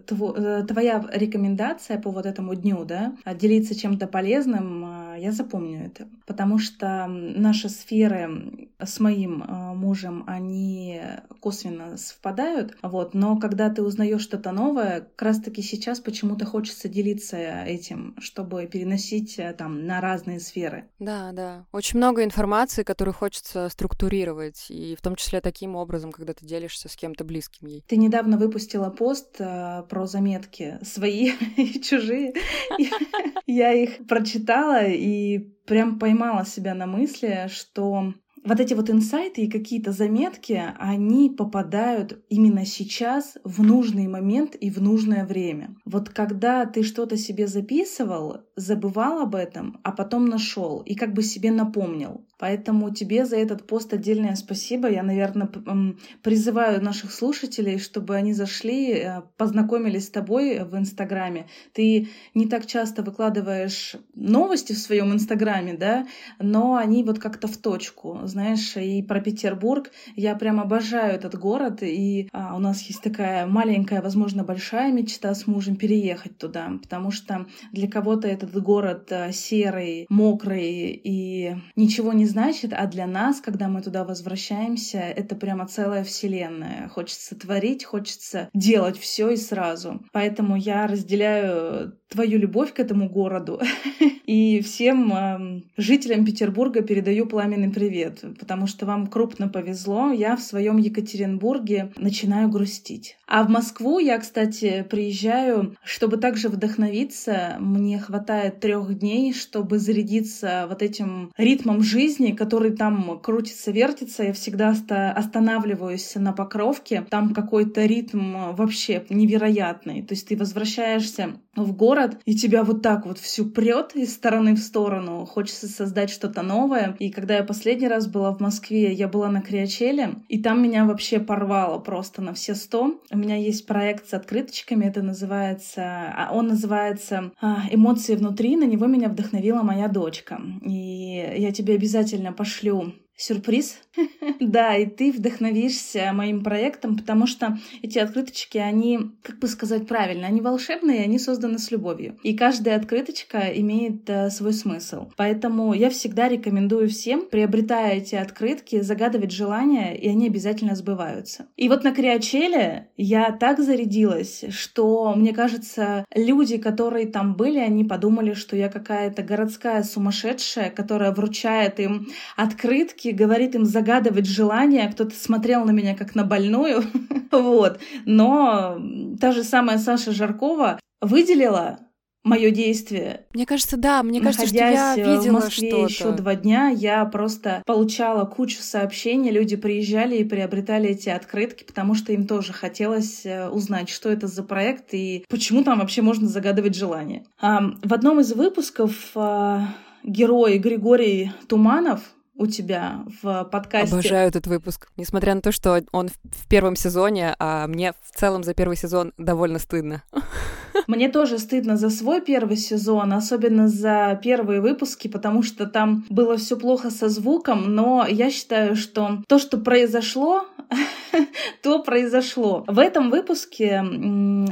твоя рекомендация по вот этому дню, да, делиться чем-то полезным, а, я запомню это. Потому что наши сферы с моим а, мужем, они косвенно совпадают, вот, но когда ты узнаешь что-то новое, как раз таки сейчас почему-то хочется делиться этим, чтобы переносить э, там на разные сферы. Да, да. Очень много информации, которую хочется структурировать, и в том числе таким образом, когда ты делишься с кем-то близким ей. Ты недавно выпустила пост э, про заметки свои и чужие. Я их прочитала и прям поймала себя на мысли, что вот эти вот инсайты и какие-то заметки, они попадают именно сейчас в нужный момент и в нужное время. Вот когда ты что-то себе записывал, забывал об этом, а потом нашел и как бы себе напомнил. Поэтому тебе за этот пост отдельное спасибо. Я, наверное, призываю наших слушателей, чтобы они зашли, э, познакомились с тобой в Инстаграме. Ты не так часто выкладываешь новости в своем Инстаграме, да, но они вот как-то в точку, знаешь, и про Петербург. Я прям обожаю этот город, и а, у нас есть такая маленькая, возможно, большая мечта с мужем переехать туда, потому что для кого-то этот город а, серый, мокрый и ничего не значит, а для нас, когда мы туда возвращаемся, это прямо целая вселенная. Хочется творить, хочется делать все и сразу. Поэтому я разделяю твою любовь к этому городу и всем э, жителям Петербурга передаю пламенный привет. потому что вам крупно повезло. Я в своем Екатеринбурге начинаю грустить. А в Москву я, кстати, приезжаю, чтобы также вдохновиться. Мне хватает трех дней, чтобы зарядиться вот этим ритмом жизни, который там крутится, вертится. Я всегда останавливаюсь на покровке. Там какой-то ритм вообще невероятный. То есть ты возвращаешься в город, и тебя вот так вот всю прет из стороны в сторону. Хочется создать что-то новое. И когда я последний раз была в Москве, я была на Криачеле, и там меня вообще порвало просто на все сто. У меня есть проект с открыточками, это называется... А, он называется а, «Эмоции внутри», на него меня вдохновила моя дочка. И я тебе обязательно пошлю сюрприз. да, и ты вдохновишься моим проектом, потому что эти открыточки, они, как бы сказать правильно, они волшебные, они созданы с любовью. И каждая открыточка имеет э, свой смысл. Поэтому я всегда рекомендую всем, приобретая эти открытки, загадывать желания, и они обязательно сбываются. И вот на Криачеле я так зарядилась, что, мне кажется, люди, которые там были, они подумали, что я какая-то городская сумасшедшая, которая вручает им открытки, говорит им загадывать желания. Кто-то смотрел на меня как на больную. вот. Но та же самая Саша Жаркова выделила мое действие. Мне кажется, да, мне кажется, что я видела в Москве что-то. еще два дня, я просто получала кучу сообщений, люди приезжали и приобретали эти открытки, потому что им тоже хотелось э, узнать, что это за проект и почему там вообще можно загадывать желания. В одном из выпусков э, герой Григорий Туманов у тебя в подкасте. Обожаю этот выпуск. Несмотря на то, что он в первом сезоне, а мне в целом за первый сезон довольно стыдно. Мне тоже стыдно за свой первый сезон, особенно за первые выпуски, потому что там было все плохо со звуком, но я считаю, что то, что произошло, то произошло. В этом выпуске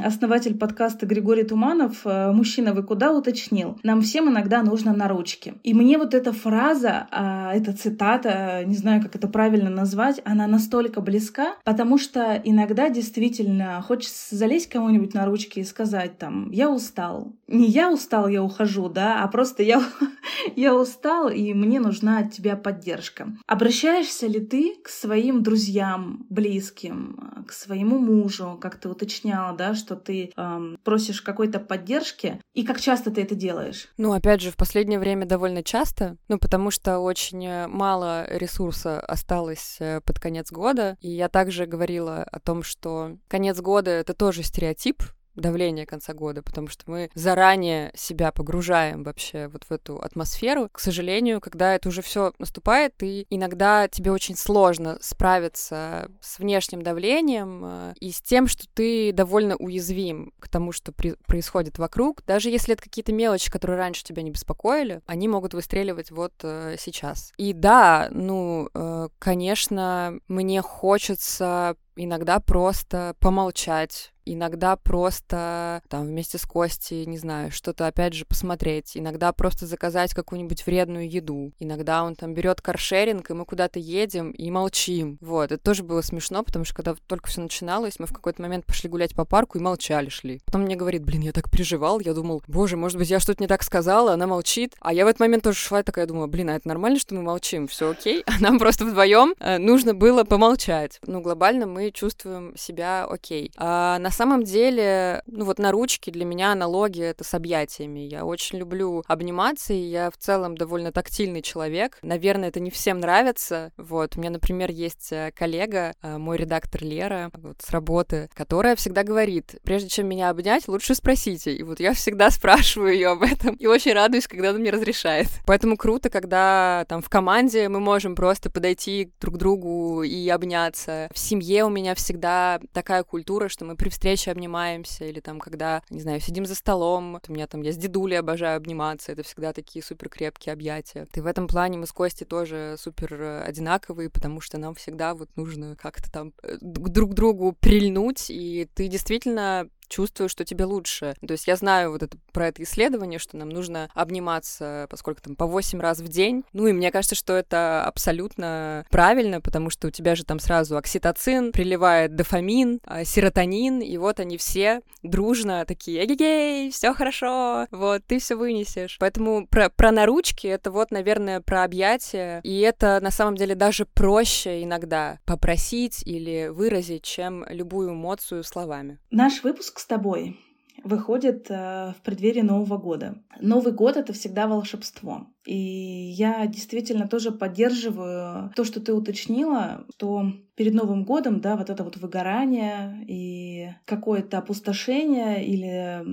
основатель подкаста Григорий Туманов, э, мужчина, вы куда уточнил, нам всем иногда нужно на ручки. И мне вот эта фраза, а, эта цитата, не знаю, как это правильно назвать, она настолько близка, потому что иногда действительно хочется залезть кому-нибудь на ручки и сказать там, я устал. Не я устал, я ухожу, да, а просто я, я устал, и мне нужна от тебя поддержка. Обращаешься ли ты к своим друзьям, близким, к своему мужу, как ты уточняла, да, что ты эм, просишь какой-то поддержки, и как часто ты это делаешь? Ну, опять же, в последнее время довольно часто, ну, потому что очень мало ресурса осталось э, под конец года, и я также говорила о том, что конец года — это тоже стереотип, давление конца года, потому что мы заранее себя погружаем вообще вот в эту атмосферу. К сожалению, когда это уже все наступает, и иногда тебе очень сложно справиться с внешним давлением э, и с тем, что ты довольно уязвим к тому, что при- происходит вокруг. Даже если это какие-то мелочи, которые раньше тебя не беспокоили, они могут выстреливать вот э, сейчас. И да, ну, э, конечно, мне хочется иногда просто помолчать, иногда просто там вместе с Костей, не знаю, что-то опять же посмотреть, иногда просто заказать какую-нибудь вредную еду, иногда он там берет каршеринг, и мы куда-то едем и молчим. Вот, это тоже было смешно, потому что когда только все начиналось, мы в какой-то момент пошли гулять по парку и молчали шли. Потом мне говорит, блин, я так переживал, я думал, боже, может быть, я что-то не так сказала, она молчит. А я в этот момент тоже шла и такая думаю, блин, а это нормально, что мы молчим, все окей? А нам просто вдвоем э, нужно было помолчать. Ну, глобально мы чувствуем себя окей. А на самом деле, ну вот на ручке для меня аналогия это с объятиями. Я очень люблю обниматься, и я в целом довольно тактильный человек. Наверное, это не всем нравится. Вот, у меня, например, есть э, коллега, э, мой редактор Лера, вот с работы, которая всегда говорит, прежде чем меня обнять, лучше спросите. И вот я всегда спрашиваю ее об этом, и очень радуюсь, когда она мне разрешает. Поэтому круто, когда там в команде мы можем просто подойти друг к другу и обняться. В семье у меня всегда такая культура, что мы при встрече обнимаемся, или там, когда, не знаю, сидим за столом, у меня там, я с дедулей обожаю обниматься, это всегда такие супер крепкие объятия. И в этом плане мы с Костей тоже супер э, одинаковые, потому что нам всегда вот нужно как-то там э, друг к другу прильнуть, и ты действительно чувствуешь, что тебе лучше. То есть я знаю вот это, про это исследование, что нам нужно обниматься, поскольку там по 8 раз в день. Ну и мне кажется, что это абсолютно правильно, потому что у тебя же там сразу окситоцин, приливает дофамин, а, серотонин, и вот они все дружно такие, эгегей, все хорошо, вот, ты все вынесешь. Поэтому про, про наручки это вот, наверное, про объятия, и это на самом деле даже проще иногда попросить или выразить, чем любую эмоцию словами. Наш выпуск с тобой выходит э, в преддверии Нового года. Новый год — это всегда волшебство. И я действительно тоже поддерживаю то, что ты уточнила, что перед Новым годом, да, вот это вот выгорание и какое-то опустошение или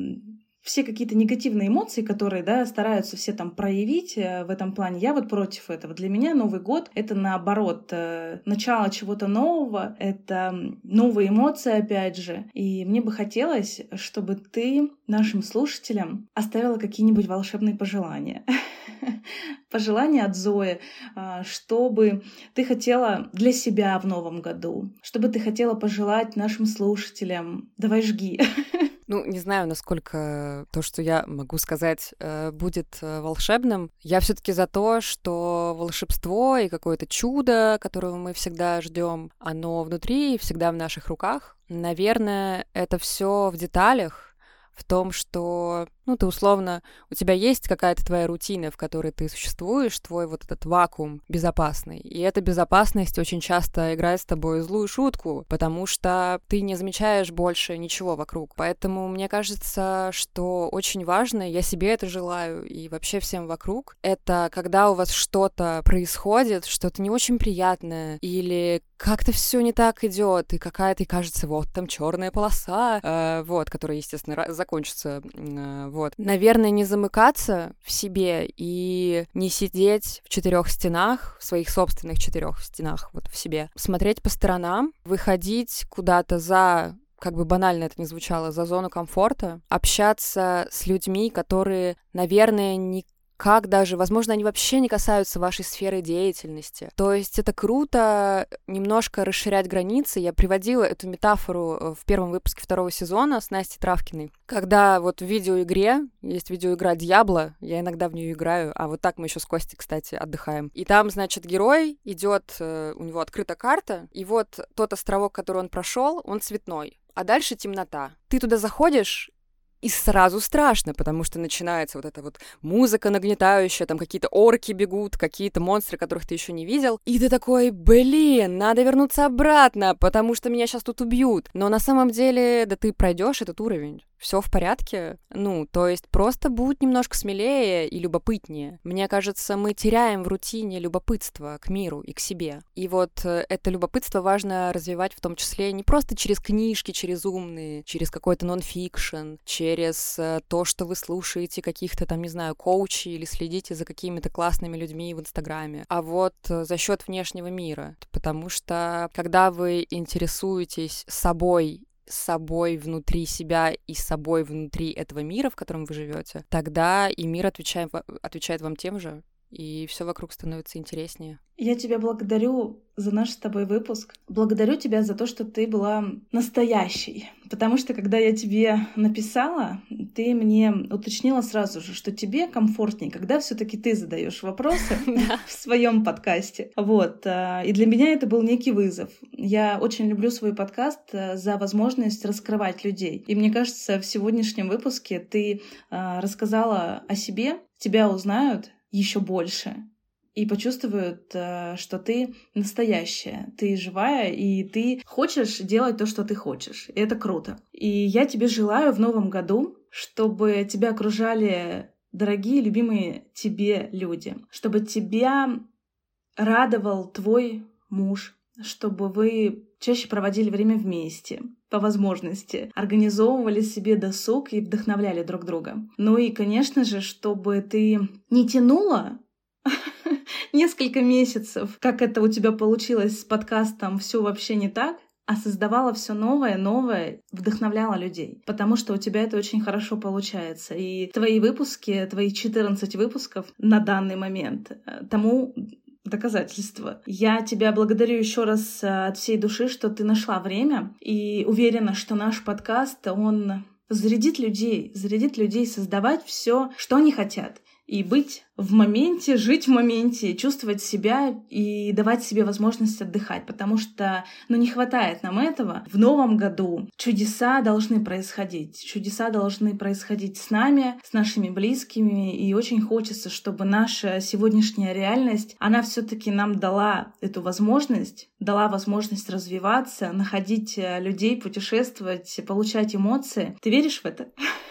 все какие-то негативные эмоции, которые, да, стараются все там проявить э, в этом плане, я вот против этого. Для меня Новый год — это наоборот э, начало чего-то нового, это новые эмоции, опять же. И мне бы хотелось, чтобы ты нашим слушателям оставила какие-нибудь волшебные пожелания. Пожелания от Зои, а, чтобы ты хотела для себя в новом году, чтобы ты хотела пожелать нашим слушателям. Давай жги. Ну, не знаю, насколько то, что я могу сказать, э, будет э, волшебным. Я все-таки за то, что волшебство и какое-то чудо, которого мы всегда ждем, оно внутри и всегда в наших руках. Наверное, это все в деталях, в том, что ну, ты условно, у тебя есть какая-то твоя рутина, в которой ты существуешь, твой вот этот вакуум безопасный. И эта безопасность очень часто играет с тобой злую шутку, потому что ты не замечаешь больше ничего вокруг. Поэтому мне кажется, что очень важно, я себе это желаю и вообще всем вокруг, это когда у вас что-то происходит, что-то не очень приятное, или как-то все не так идет, и какая-то, и кажется, вот там черная полоса, э, вот, которая, естественно, закончится э, вот. Наверное, не замыкаться в себе и не сидеть в четырех стенах, в своих собственных четырех стенах, вот в себе. Смотреть по сторонам, выходить куда-то за как бы банально это не звучало, за зону комфорта, общаться с людьми, которые, наверное, не как даже, возможно, они вообще не касаются вашей сферы деятельности. То есть это круто немножко расширять границы. Я приводила эту метафору э, в первом выпуске второго сезона с Настей Травкиной. Когда вот в видеоигре, есть видеоигра Дьябло, я иногда в нее играю, а вот так мы еще с Костей, кстати, отдыхаем. И там, значит, герой идет, э, у него открыта карта, и вот тот островок, который он прошел, он цветной а дальше темнота. Ты туда заходишь, и сразу страшно, потому что начинается вот эта вот музыка нагнетающая, там какие-то орки бегут, какие-то монстры, которых ты еще не видел. И ты такой, блин, надо вернуться обратно, потому что меня сейчас тут убьют. Но на самом деле, да ты пройдешь этот уровень все в порядке. Ну, то есть просто будь немножко смелее и любопытнее. Мне кажется, мы теряем в рутине любопытство к миру и к себе. И вот э, это любопытство важно развивать в том числе не просто через книжки, через умные, через какой-то нон-фикшн, через э, то, что вы слушаете каких-то там, не знаю, коучей или следите за какими-то классными людьми в Инстаграме, а вот э, за счет внешнего мира. Потому что когда вы интересуетесь собой собой внутри себя и собой внутри этого мира, в котором вы живете, тогда и мир отвечает, отвечает вам тем же, и все вокруг становится интереснее. Я тебя благодарю за наш с тобой выпуск. Благодарю тебя за то, что ты была настоящей. Потому что, когда я тебе написала, ты мне уточнила сразу же, что тебе комфортнее, когда все-таки ты задаешь вопросы в своем подкасте. Вот. А, и для меня это был некий вызов. Я очень люблю свой подкаст э, за возможность раскрывать людей. И мне кажется, в сегодняшнем выпуске ты а, рассказала о себе, тебя узнают, еще больше и почувствуют, э, что ты настоящая, ты живая, и ты хочешь делать то, что ты хочешь. И это круто. И я тебе желаю в новом году, чтобы тебя окружали дорогие, любимые тебе люди, чтобы тебя радовал твой муж, чтобы вы чаще проводили время вместе, по возможности, организовывали себе досуг и вдохновляли друг друга. Ну и, конечно же, чтобы ты не тянула несколько месяцев, как это у тебя получилось с подкастом «Все вообще не так», а создавала все новое, новое, вдохновляла людей. Потому что у тебя это очень хорошо получается. И твои выпуски, твои 14 выпусков на данный момент э, тому доказательство. Я тебя благодарю еще раз э, от всей души, что ты нашла время и уверена, что наш подкаст, он зарядит людей, зарядит людей создавать все, что они хотят и быть в моменте, жить в моменте, чувствовать себя и давать себе возможность отдыхать, потому что, ну, не хватает нам этого. В новом году чудеса должны происходить. Чудеса должны происходить с нами, с нашими близкими, и очень хочется, чтобы наша сегодняшняя реальность, она все таки нам дала эту возможность, дала возможность развиваться, находить э, людей, путешествовать, получать эмоции. Ты веришь в это?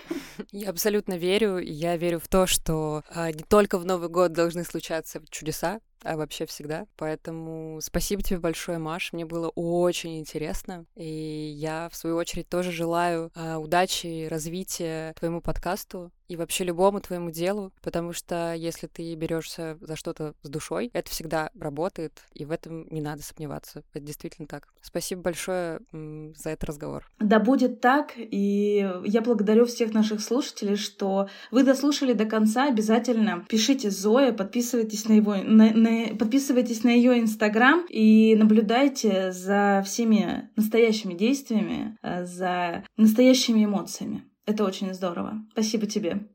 Я абсолютно верю. Я верю в то, что э, не только в Новый год должны случаться чудеса, а вообще всегда. Поэтому спасибо тебе большое, Маш. Мне было очень интересно. И я, в свою очередь, тоже желаю э, удачи, развития твоему подкасту и вообще любому твоему делу, потому что если ты берешься за что-то с душой, это всегда работает, и в этом не надо сомневаться. Это действительно так. Спасибо большое за этот разговор. Да будет так, и я благодарю всех наших слушателей, что вы дослушали до конца. Обязательно пишите Зоя, подписывайтесь на его, на, на, подписывайтесь на ее инстаграм и наблюдайте за всеми настоящими действиями, э, за настоящими эмоциями. Это очень здорово. Спасибо тебе.